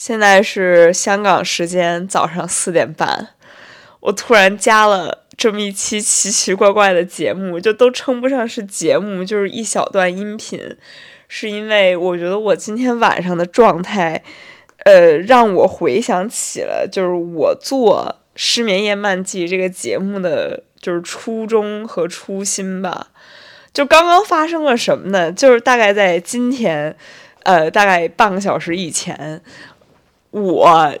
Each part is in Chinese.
现在是香港时间早上四点半，我突然加了这么一期奇奇怪怪的节目，就都称不上是节目，就是一小段音频，是因为我觉得我今天晚上的状态，呃，让我回想起了就是我做《失眠夜漫记》这个节目的就是初衷和初心吧。就刚刚发生了什么呢？就是大概在今天，呃，大概半个小时以前。我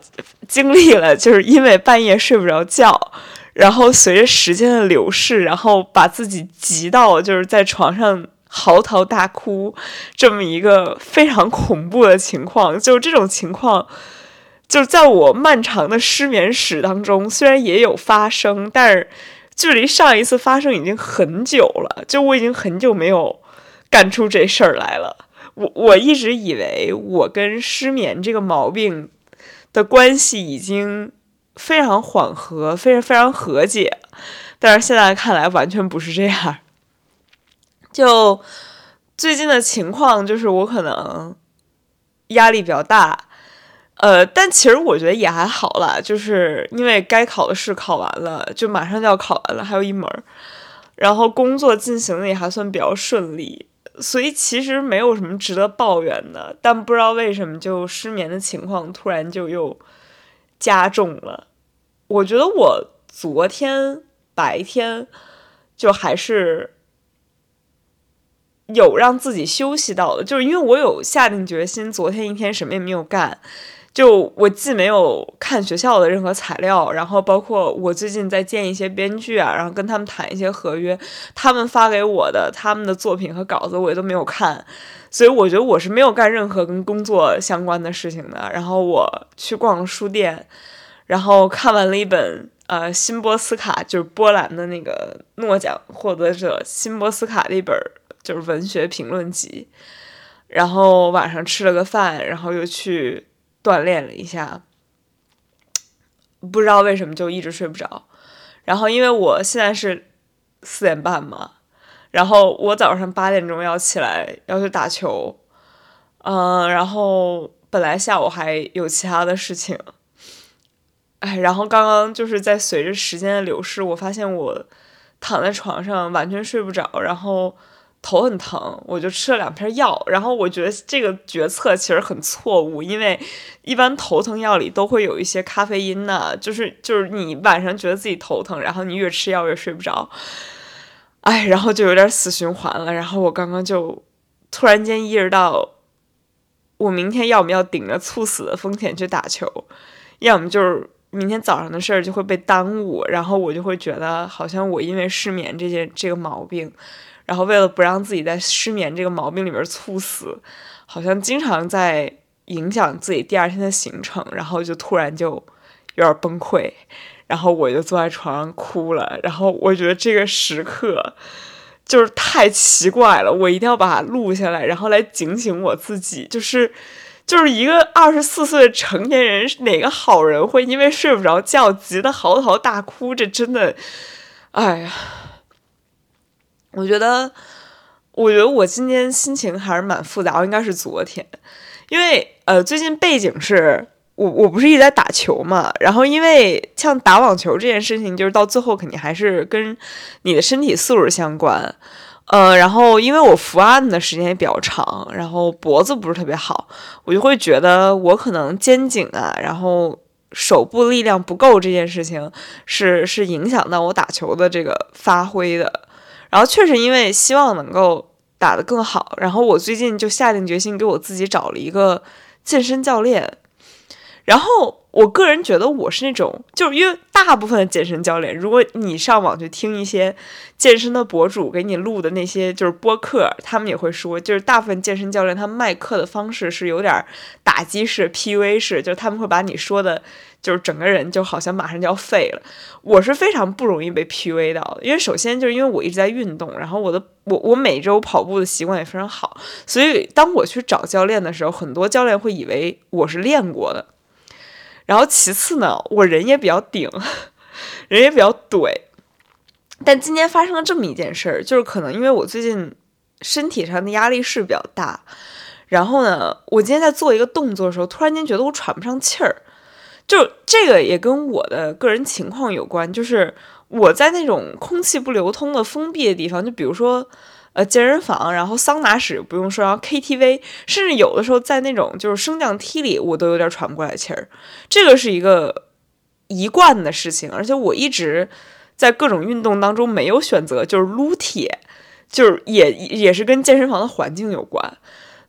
经历了，就是因为半夜睡不着觉，然后随着时间的流逝，然后把自己急到就是在床上嚎啕大哭，这么一个非常恐怖的情况。就这种情况，就是在我漫长的失眠史当中，虽然也有发生，但是距离上一次发生已经很久了。就我已经很久没有干出这事儿来了。我我一直以为我跟失眠这个毛病。的关系已经非常缓和，非常非常和解，但是现在看来完全不是这样。就最近的情况，就是我可能压力比较大，呃，但其实我觉得也还好啦，就是因为该考的试考完了，就马上就要考完了，还有一门，然后工作进行的也还算比较顺利。所以其实没有什么值得抱怨的，但不知道为什么就失眠的情况突然就又加重了。我觉得我昨天白天就还是有让自己休息到的，就是因为我有下定决心，昨天一天什么也没有干。就我既没有看学校的任何材料，然后包括我最近在见一些编剧啊，然后跟他们谈一些合约，他们发给我的他们的作品和稿子我也都没有看，所以我觉得我是没有干任何跟工作相关的事情的。然后我去逛书店，然后看完了一本呃辛波斯卡，就是波兰的那个诺奖获得者辛波斯卡的一本就是文学评论集，然后晚上吃了个饭，然后又去。锻炼了一下，不知道为什么就一直睡不着。然后因为我现在是四点半嘛，然后我早上八点钟要起来要去打球，嗯，然后本来下午还有其他的事情，哎，然后刚刚就是在随着时间的流逝，我发现我躺在床上完全睡不着，然后。头很疼，我就吃了两片药，然后我觉得这个决策其实很错误，因为一般头疼药里都会有一些咖啡因呢，就是就是你晚上觉得自己头疼，然后你越吃药越睡不着，哎，然后就有点死循环了。然后我刚刚就突然间意识到，我明天要么要顶着猝死的风险去打球，要么就是明天早上的事儿就会被耽误，然后我就会觉得好像我因为失眠这件这个毛病。然后为了不让自己在失眠这个毛病里面猝死，好像经常在影响自己第二天的行程，然后就突然就有点崩溃，然后我就坐在床上哭了。然后我觉得这个时刻就是太奇怪了，我一定要把它录下来，然后来警醒我自己。就是就是一个二十四岁的成年人，哪个好人会因为睡不着觉急得嚎啕大哭？这真的，哎呀！我觉得，我觉得我今天心情还是蛮复杂，应该是昨天，因为呃，最近背景是我我不是一直在打球嘛，然后因为像打网球这件事情，就是到最后肯定还是跟你的身体素质相关，呃，然后因为我伏案的时间也比较长，然后脖子不是特别好，我就会觉得我可能肩颈啊，然后手部力量不够这件事情是是影响到我打球的这个发挥的。然后确实，因为希望能够打得更好，然后我最近就下定决心给我自己找了一个健身教练，然后。我个人觉得我是那种，就是因为大部分的健身教练，如果你上网去听一些健身的博主给你录的那些就是播客，他们也会说，就是大部分健身教练他卖课的方式是有点打击式、PUA 式，就是他们会把你说的，就是整个人就好像马上就要废了。我是非常不容易被 PUA 到的，因为首先就是因为我一直在运动，然后我的我我每周跑步的习惯也非常好，所以当我去找教练的时候，很多教练会以为我是练过的。然后其次呢，我人也比较顶，人也比较怼。但今天发生了这么一件事儿，就是可能因为我最近身体上的压力是比较大，然后呢，我今天在做一个动作的时候，突然间觉得我喘不上气儿，就这个也跟我的个人情况有关，就是我在那种空气不流通的封闭的地方，就比如说呃健身房，然后桑拿室不用说，然后 KTV，甚至有的时候在那种就是升降梯里，我都有点喘不过来气儿。这个是一个一贯的事情，而且我一直在各种运动当中没有选择就是撸铁，就是也也是跟健身房的环境有关。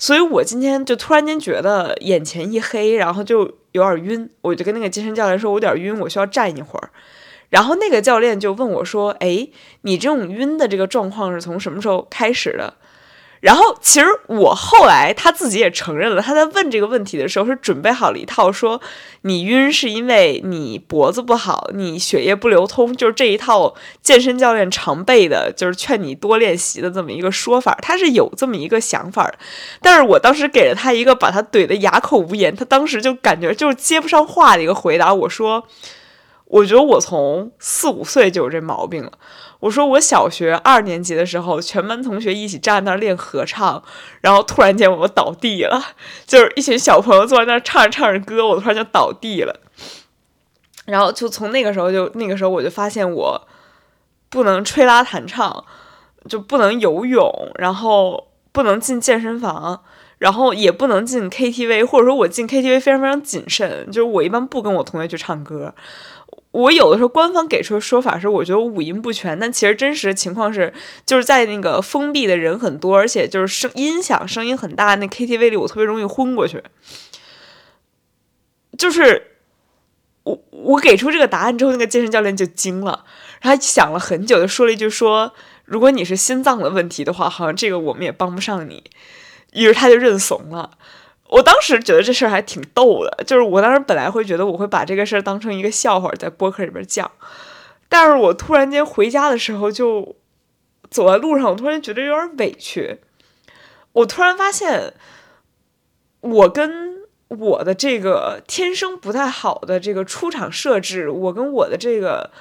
所以我今天就突然间觉得眼前一黑，然后就有点晕，我就跟那个健身教练说，我有点晕，我需要站一会儿。然后那个教练就问我说：“哎，你这种晕的这个状况是从什么时候开始的？”然后，其实我后来他自己也承认了，他在问这个问题的时候是准备好了一套，说你晕是因为你脖子不好，你血液不流通，就是这一套健身教练常备的，就是劝你多练习的这么一个说法，他是有这么一个想法的。但是我当时给了他一个把他怼得哑口无言，他当时就感觉就是接不上话的一个回答。我说，我觉得我从四五岁就有这毛病了。我说我小学二年级的时候，全班同学一起站在那儿练合唱，然后突然间我倒地了，就是一群小朋友坐在那儿唱着唱着歌，我突然就倒地了。然后就从那个时候就那个时候我就发现我不能吹拉弹唱，就不能游泳，然后不能进健身房，然后也不能进 KTV，或者说我进 KTV 非常非常谨慎，就是我一般不跟我同学去唱歌。我有的时候官方给出的说法是，我觉得我五音不全，但其实真实的情况是，就是在那个封闭的人很多，而且就是声音响声音很大那 KTV 里，我特别容易昏过去。就是我我给出这个答案之后，那个健身教练就惊了，他想了很久，就说了一句说：“如果你是心脏的问题的话，好像这个我们也帮不上你。”于是他就认怂了。我当时觉得这事儿还挺逗的，就是我当时本来会觉得我会把这个事儿当成一个笑话在播客里边讲，但是我突然间回家的时候就走在路上，我突然觉得有点委屈。我突然发现，我跟我的这个天生不太好的这个出场设置，我跟我的这个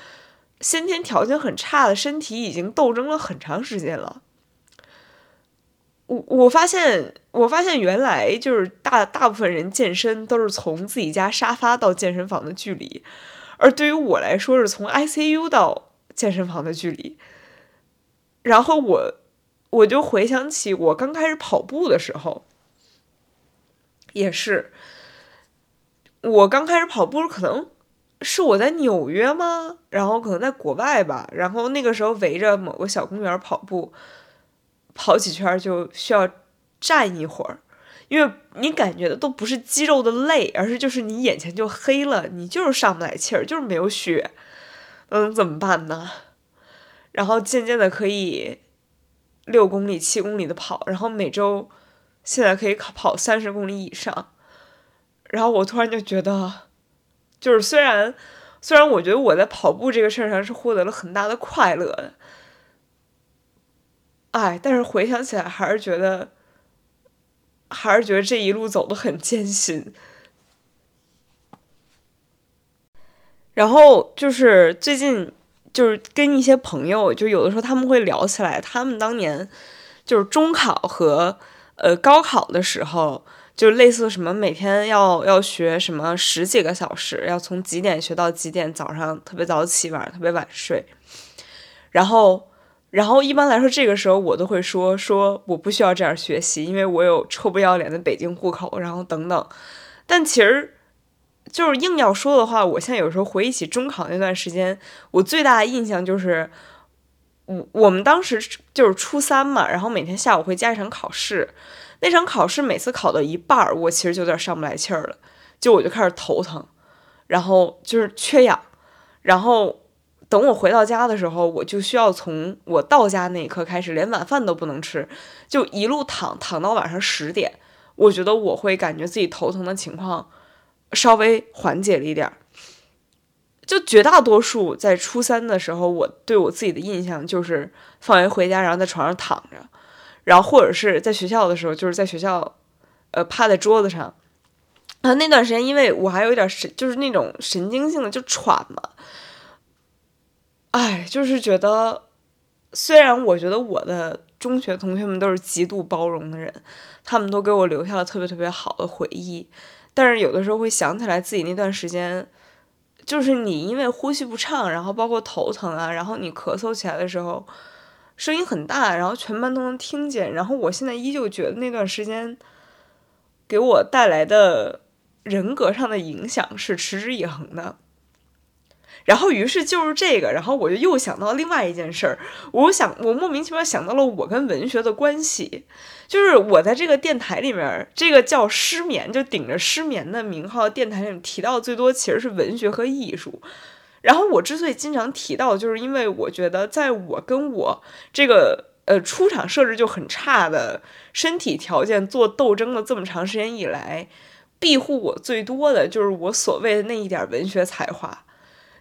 先天条件很差的身体已经斗争了很长时间了。我我发现，我发现原来就是大大部分人健身都是从自己家沙发到健身房的距离，而对于我来说是从 ICU 到健身房的距离。然后我我就回想起我刚开始跑步的时候，也是，我刚开始跑步可能是我在纽约吗？然后可能在国外吧。然后那个时候围着某个小公园跑步。跑几圈就需要站一会儿，因为你感觉的都不是肌肉的累，而是就是你眼前就黑了，你就是上不来气儿，就是没有血，嗯，怎么办呢？然后渐渐的可以六公里、七公里的跑，然后每周现在可以跑跑三十公里以上，然后我突然就觉得，就是虽然虽然我觉得我在跑步这个事儿上是获得了很大的快乐的。哎，但是回想起来，还是觉得，还是觉得这一路走的很艰辛。然后就是最近，就是跟一些朋友，就有的时候他们会聊起来，他们当年就是中考和呃高考的时候，就类似什么每天要要学什么十几个小时，要从几点学到几点，早上特别早起，晚上特别晚睡，然后。然后一般来说，这个时候我都会说说我不需要这样学习，因为我有臭不要脸的北京户口，然后等等。但其实，就是硬要说的话，我现在有时候回忆起中考那段时间，我最大的印象就是，我我们当时就是初三嘛，然后每天下午会加一场考试，那场考试每次考到一半，我其实就有点上不来气儿了，就我就开始头疼，然后就是缺氧，然后。等我回到家的时候，我就需要从我到家那一刻开始，连晚饭都不能吃，就一路躺躺到晚上十点。我觉得我会感觉自己头疼的情况稍微缓解了一点儿。就绝大多数在初三的时候，我对我自己的印象就是放学回家，然后在床上躺着，然后或者是在学校的时候，就是在学校，呃，趴在桌子上。啊，那段时间因为我还有一点神，就是那种神经性的就喘嘛。哎，就是觉得，虽然我觉得我的中学同学们都是极度包容的人，他们都给我留下了特别特别好的回忆。但是有的时候会想起来自己那段时间，就是你因为呼吸不畅，然后包括头疼啊，然后你咳嗽起来的时候，声音很大，然后全班都能听见。然后我现在依旧觉得那段时间给我带来的人格上的影响是持之以恒的。然后，于是就是这个，然后我就又想到另外一件事儿。我想，我莫名其妙想到了我跟文学的关系，就是我在这个电台里面，这个叫“失眠”就顶着“失眠”的名号电台里面提到最多其实是文学和艺术。然后我之所以经常提到，就是因为我觉得，在我跟我这个呃出场设置就很差的身体条件做斗争的这么长时间以来，庇护我最多的就是我所谓的那一点文学才华。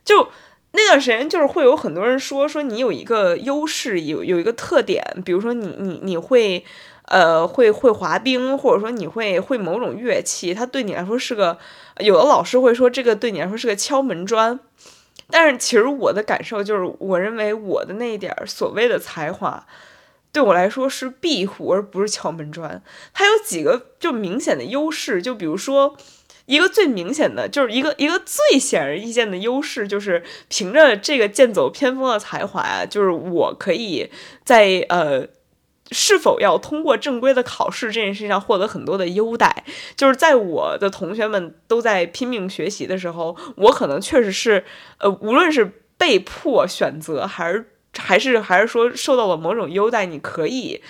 就那段时间，就是会有很多人说说你有一个优势，有有一个特点，比如说你你你会，呃，会会滑冰，或者说你会会某种乐器，它对你来说是个，有的老师会说这个对你来说是个敲门砖，但是其实我的感受就是，我认为我的那一点所谓的才华，对我来说是庇护，而不是敲门砖。它有几个就明显的优势，就比如说。一个最明显的，就是一个一个最显而易见的优势，就是凭着这个剑走偏锋的才华，就是我可以在呃是否要通过正规的考试这件事情上获得很多的优待。就是在我的同学们都在拼命学习的时候，我可能确实是呃，无论是被迫选择，还是还是还是说受到了某种优待，你可以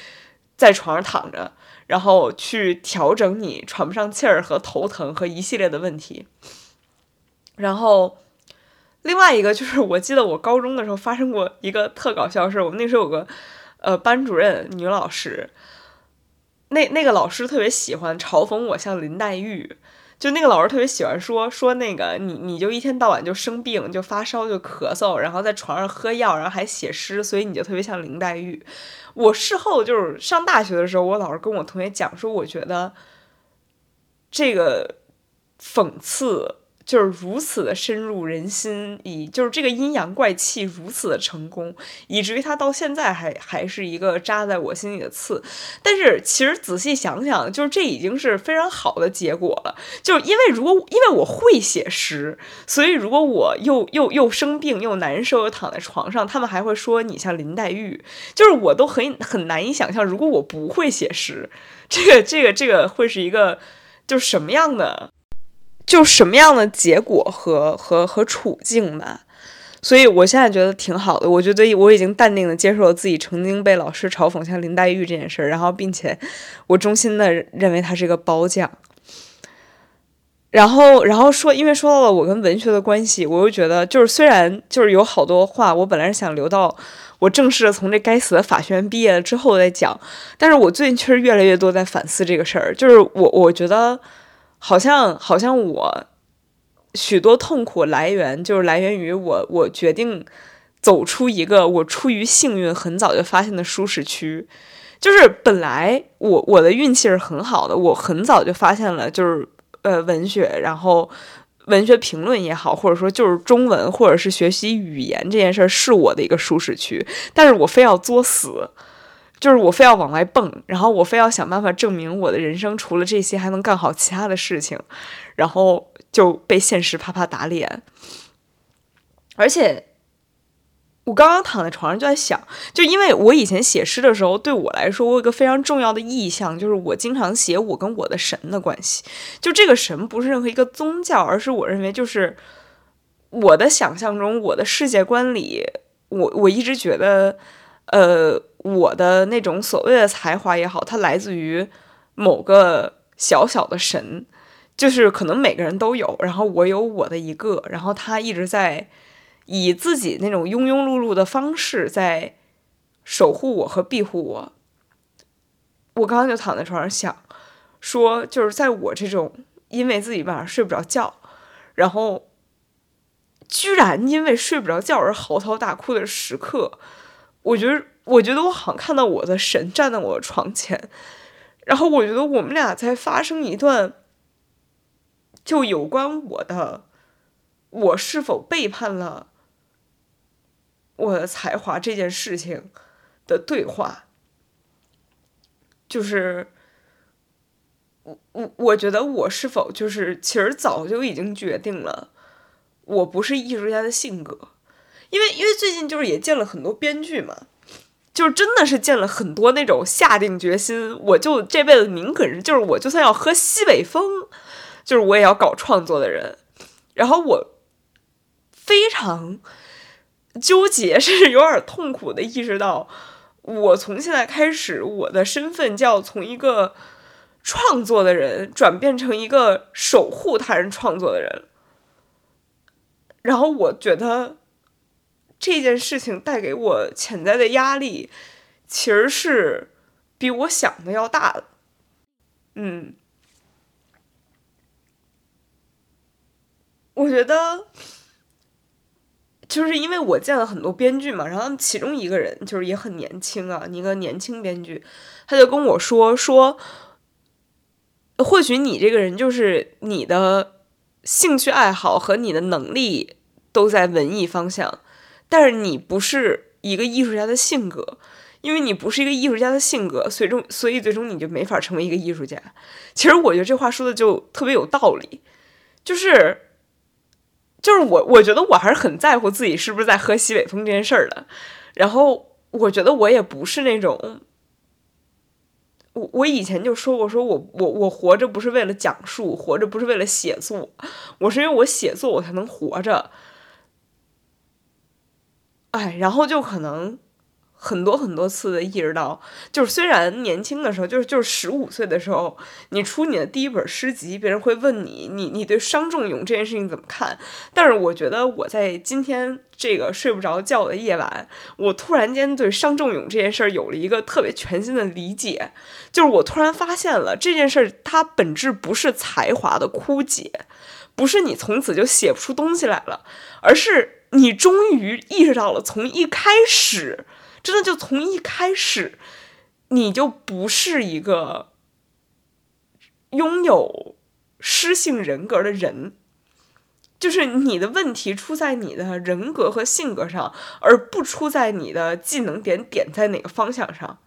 在床上躺着。然后去调整你喘不上气儿和头疼和一系列的问题。然后，另外一个就是，我记得我高中的时候发生过一个特搞笑的事儿。我们那时候有个呃班主任女老师，那那个老师特别喜欢嘲讽我像林黛玉。就那个老师特别喜欢说说那个你你就一天到晚就生病就发烧就咳嗽，然后在床上喝药，然后还写诗，所以你就特别像林黛玉。我事后就是上大学的时候，我老师跟我同学讲说，我觉得这个讽刺。就是如此的深入人心，以就是这个阴阳怪气如此的成功，以至于他到现在还还是一个扎在我心里的刺。但是其实仔细想想，就是这已经是非常好的结果了。就是因为如果因为我会写诗，所以如果我又又又生病又难受又躺在床上，他们还会说你像林黛玉。就是我都很很难以想象，如果我不会写诗，这个这个这个会是一个就是什么样的。就什么样的结果和和和处境吧，所以我现在觉得挺好的。我觉得我已经淡定的接受了自己曾经被老师嘲讽像林黛玉这件事儿，然后并且我衷心的认为他是一个褒奖。然后，然后说，因为说到了我跟文学的关系，我又觉得就是虽然就是有好多话，我本来是想留到我正式的从这该死的法学院毕业了之后再讲，但是我最近确实越来越多在反思这个事儿，就是我我觉得。好像好像我许多痛苦来源就是来源于我我决定走出一个我出于幸运很早就发现的舒适区，就是本来我我的运气是很好的，我很早就发现了就是呃文学，然后文学评论也好，或者说就是中文或者是学习语言这件事儿是我的一个舒适区，但是我非要作死。就是我非要往外蹦，然后我非要想办法证明我的人生除了这些还能干好其他的事情，然后就被现实啪啪打脸。而且我刚刚躺在床上就在想，就因为我以前写诗的时候，对我来说，我有一个非常重要的意向，就是我经常写我跟我的神的关系。就这个神不是任何一个宗教，而是我认为就是我的想象中，我的世界观里，我我一直觉得，呃。我的那种所谓的才华也好，它来自于某个小小的神，就是可能每个人都有，然后我有我的一个，然后他一直在以自己那种庸庸碌碌的方式在守护我和庇护我。我刚刚就躺在床上想，说就是在我这种因为自己晚上睡不着觉，然后居然因为睡不着觉而嚎啕大哭的时刻，我觉得。我觉得我好像看到我的神站在我的床前，然后我觉得我们俩在发生一段，就有关我的，我是否背叛了我的才华这件事情的对话。就是我我我觉得我是否就是其实早就已经决定了，我不是艺术家的性格，因为因为最近就是也见了很多编剧嘛。就真的是见了很多那种下定决心，我就这辈子宁可就是我就算要喝西北风，就是我也要搞创作的人。然后我非常纠结，甚至有点痛苦的意识到，我从现在开始，我的身份就要从一个创作的人转变成一个守护他人创作的人。然后我觉得。这件事情带给我潜在的压力，其实是比我想的要大的。嗯，我觉得就是因为我见了很多编剧嘛，然后其中一个人就是也很年轻啊，一个年轻编剧，他就跟我说说，或许你这个人就是你的兴趣爱好和你的能力都在文艺方向。但是你不是一个艺术家的性格，因为你不是一个艺术家的性格，最终所以最终你就没法成为一个艺术家。其实我觉得这话说的就特别有道理，就是就是我我觉得我还是很在乎自己是不是在喝西北风这件事儿的。然后我觉得我也不是那种，我我以前就说过，说我我我活着不是为了讲述，活着不是为了写作，我是因为我写作我才能活着。哎，然后就可能很多很多次的意识到，就是虽然年轻的时候，就是就是十五岁的时候，你出你的第一本诗集，别人会问你，你你对伤仲永这件事情怎么看？但是我觉得我在今天这个睡不着觉的夜晚，我突然间对伤仲永这件事儿有了一个特别全新的理解，就是我突然发现了这件事儿，它本质不是才华的枯竭，不是你从此就写不出东西来了，而是。你终于意识到了，从一开始，真的就从一开始，你就不是一个拥有诗性人格的人，就是你的问题出在你的人格和性格上，而不出在你的技能点点在哪个方向上。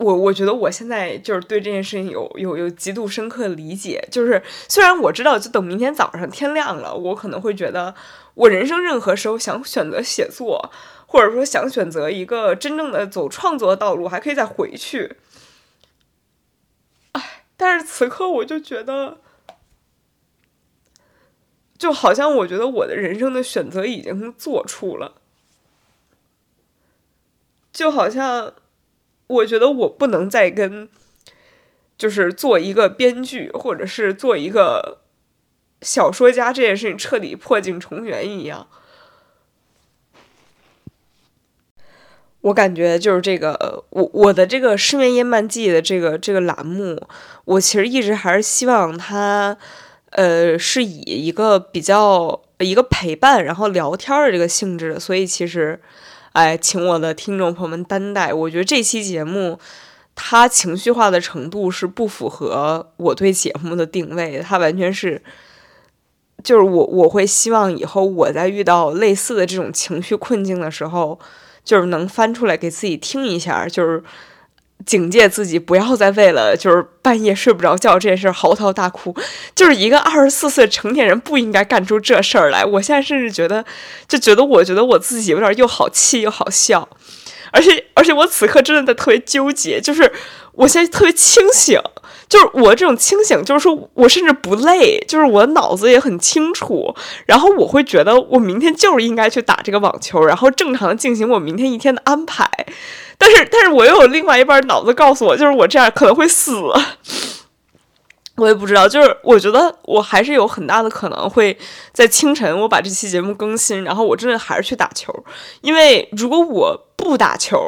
我我觉得我现在就是对这件事情有有有极度深刻理解，就是虽然我知道，就等明天早上天亮了，我可能会觉得，我人生任何时候想选择写作，或者说想选择一个真正的走创作的道路，还可以再回去。哎，但是此刻我就觉得，就好像我觉得我的人生的选择已经做出了，就好像。我觉得我不能再跟，就是做一个编剧或者是做一个小说家这件事情彻底破镜重圆一样。我感觉就是这个，我我的这个失眠夜漫记的这个这个栏目，我其实一直还是希望它，呃，是以一个比较一个陪伴，然后聊天的这个性质，所以其实。哎，请我的听众朋友们担待。我觉得这期节目，它情绪化的程度是不符合我对节目的定位。它完全是，就是我我会希望以后我在遇到类似的这种情绪困境的时候，就是能翻出来给自己听一下，就是。警戒自己不要再为了就是半夜睡不着觉这件事嚎啕大哭，就是一个二十四岁成年人不应该干出这事儿来。我现在甚至觉得，就觉得我觉得我自己有点又好气又好笑，而且而且我此刻真的在特别纠结，就是我现在特别清醒，就是我这种清醒，就是说我甚至不累，就是我脑子也很清楚，然后我会觉得我明天就是应该去打这个网球，然后正常的进行我明天一天的安排。但是，但是我又有另外一半脑子告诉我，就是我这样可能会死。我也不知道，就是我觉得我还是有很大的可能会在清晨我把这期节目更新，然后我真的还是去打球。因为如果我不打球，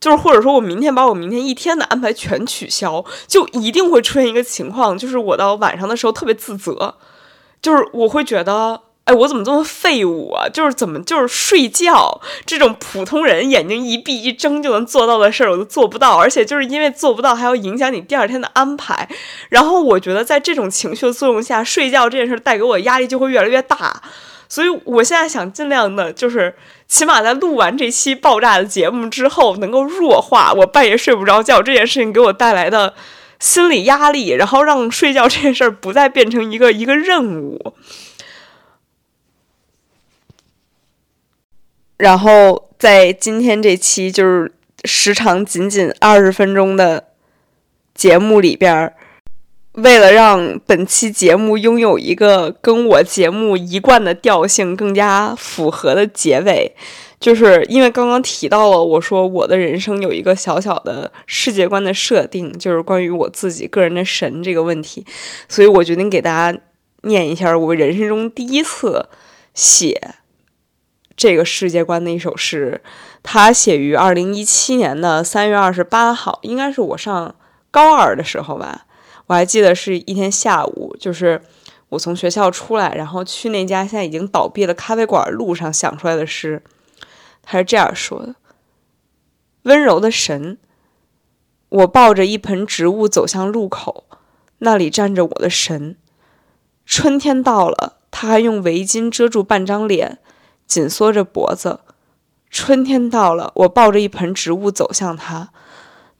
就是或者说我明天把我明天一天的安排全取消，就一定会出现一个情况，就是我到晚上的时候特别自责，就是我会觉得。哎，我怎么这么废物啊？就是怎么就是睡觉这种普通人眼睛一闭一睁就能做到的事儿，我都做不到。而且就是因为做不到，还要影响你第二天的安排。然后我觉得在这种情绪的作用下，睡觉这件事带给我压力就会越来越大。所以我现在想尽量的，就是起码在录完这期爆炸的节目之后，能够弱化我半夜睡不着觉这件事情给我带来的心理压力，然后让睡觉这件事儿不再变成一个一个任务。然后在今天这期就是时长仅仅二十分钟的节目里边儿，为了让本期节目拥有一个跟我节目一贯的调性更加符合的结尾，就是因为刚刚提到了，我说我的人生有一个小小的世界观的设定，就是关于我自己个人的神这个问题，所以我决定给大家念一下我人生中第一次写。这个世界观的一首诗，它写于二零一七年的三月二十八号，应该是我上高二的时候吧。我还记得是一天下午，就是我从学校出来，然后去那家现在已经倒闭的咖啡馆路上想出来的诗。他是这样说的：“温柔的神，我抱着一盆植物走向路口，那里站着我的神。春天到了，他还用围巾遮住半张脸。”紧缩着脖子，春天到了，我抱着一盆植物走向他，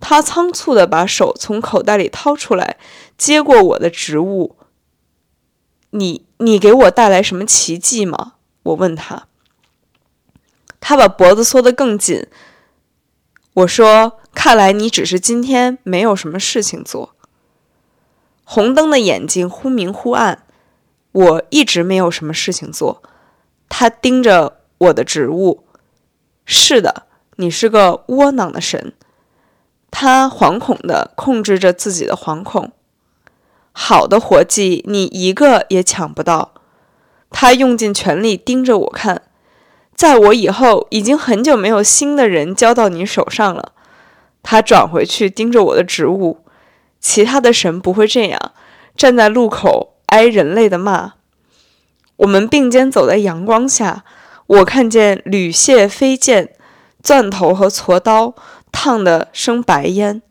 他仓促地把手从口袋里掏出来，接过我的植物。你，你给我带来什么奇迹吗？我问他。他把脖子缩得更紧。我说：“看来你只是今天没有什么事情做。”红灯的眼睛忽明忽暗，我一直没有什么事情做。他盯着我的植物。是的，你是个窝囊的神。他惶恐地控制着自己的惶恐。好的活计，你一个也抢不到。他用尽全力盯着我看。在我以后，已经很久没有新的人交到你手上了。他转回去盯着我的植物。其他的神不会这样，站在路口挨人类的骂。我们并肩走在阳光下，我看见铝屑飞溅，钻头和锉刀烫得生白烟。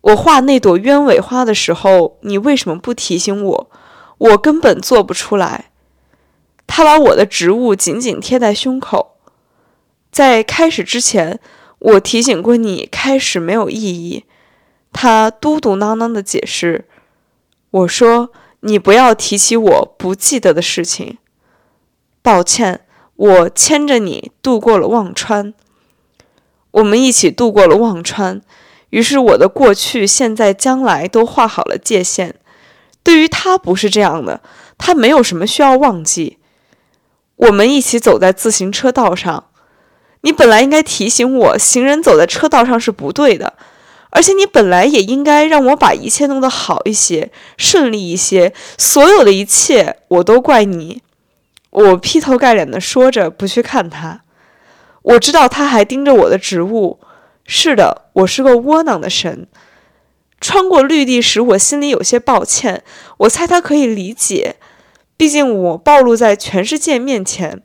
我画那朵鸢尾花的时候，你为什么不提醒我？我根本做不出来。他把我的植物紧紧贴在胸口。在开始之前，我提醒过你，开始没有意义。他嘟嘟囔囔的解释。我说。你不要提起我不记得的事情。抱歉，我牵着你度过了忘川。我们一起度过了忘川，于是我的过去、现在、将来都画好了界限。对于他不是这样的，他没有什么需要忘记。我们一起走在自行车道上，你本来应该提醒我，行人走在车道上是不对的。而且你本来也应该让我把一切弄得好一些、顺利一些。所有的一切，我都怪你。我劈头盖脸地说着，不去看他。我知道他还盯着我的植物。是的，我是个窝囊的神。穿过绿地时，我心里有些抱歉。我猜他可以理解，毕竟我暴露在全世界面前。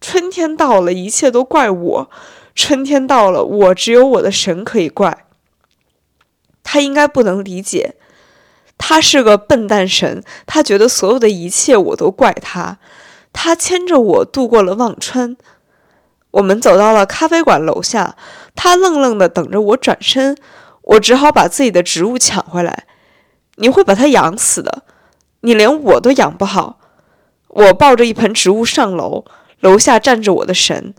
春天到了，一切都怪我。春天到了，我只有我的神可以怪。他应该不能理解，他是个笨蛋神。他觉得所有的一切我都怪他。他牵着我度过了忘川，我们走到了咖啡馆楼下。他愣愣地等着我转身，我只好把自己的植物抢回来。你会把它养死的，你连我都养不好。我抱着一盆植物上楼，楼下站着我的神，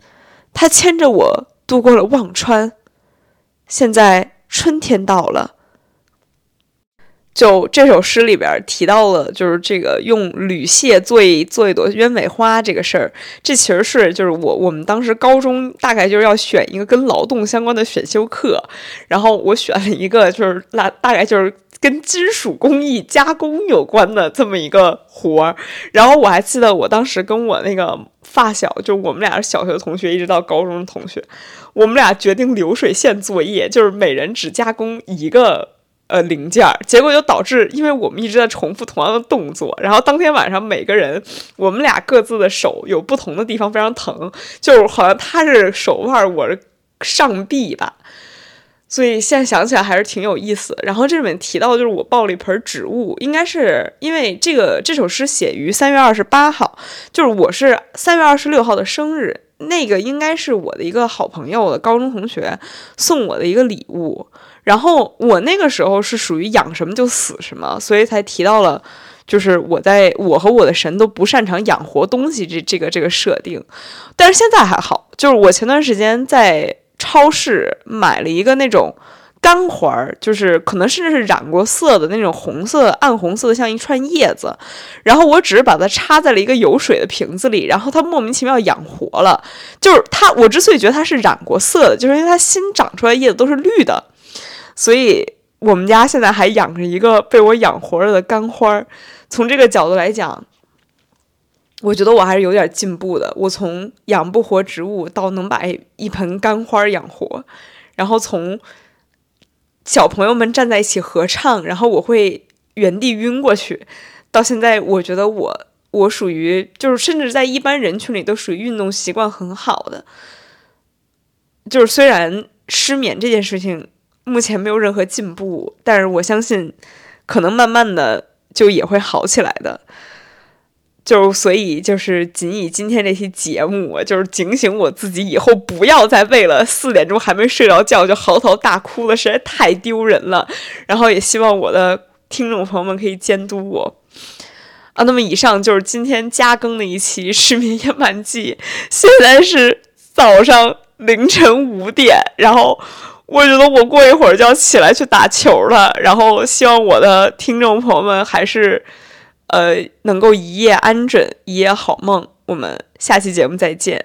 他牵着我度过了忘川。现在春天到了。就这首诗里边提到了，就是这个用铝屑做一做一朵鸢尾花这个事儿，这其实是就是我我们当时高中大概就是要选一个跟劳动相关的选修课，然后我选了一个就是大大概就是跟金属工艺加工有关的这么一个活儿，然后我还记得我当时跟我那个发小，就我们俩是小学同学，一直到高中的同学，我们俩决定流水线作业，就是每人只加工一个。呃，零件儿，结果就导致，因为我们一直在重复同样的动作，然后当天晚上每个人，我们俩各自的手有不同的地方非常疼，就好像他是手腕，我是上臂吧。所以现在想起来还是挺有意思。然后这里面提到就是我抱了一盆植物，应该是因为这个这首诗写于三月二十八号，就是我是三月二十六号的生日，那个应该是我的一个好朋友的高中同学送我的一个礼物。然后我那个时候是属于养什么就死什么，所以才提到了，就是我在我和我的神都不擅长养活东西这这个这个设定。但是现在还好，就是我前段时间在超市买了一个那种干花儿，就是可能甚至是染过色的那种红色暗红色的，像一串叶子。然后我只是把它插在了一个有水的瓶子里，然后它莫名其妙养活了。就是它，我之所以觉得它是染过色的，就是因为它新长出来叶子都是绿的。所以我们家现在还养着一个被我养活了的干花儿。从这个角度来讲，我觉得我还是有点进步的。我从养不活植物到能把一盆干花养活，然后从小朋友们站在一起合唱，然后我会原地晕过去，到现在我觉得我我属于就是甚至在一般人群里都属于运动习惯很好的。就是虽然失眠这件事情。目前没有任何进步，但是我相信，可能慢慢的就也会好起来的。就所以就是仅以今天这期节目，就是警醒我自己，以后不要再为了四点钟还没睡着觉就嚎啕大哭了，实在太丢人了。然后也希望我的听众朋友们可以监督我啊。那么以上就是今天加更的一期《失眠夜漫记》，现在是早上凌晨五点，然后。我觉得我过一会儿就要起来去打球了，然后希望我的听众朋友们还是，呃，能够一夜安枕，一夜好梦。我们下期节目再见。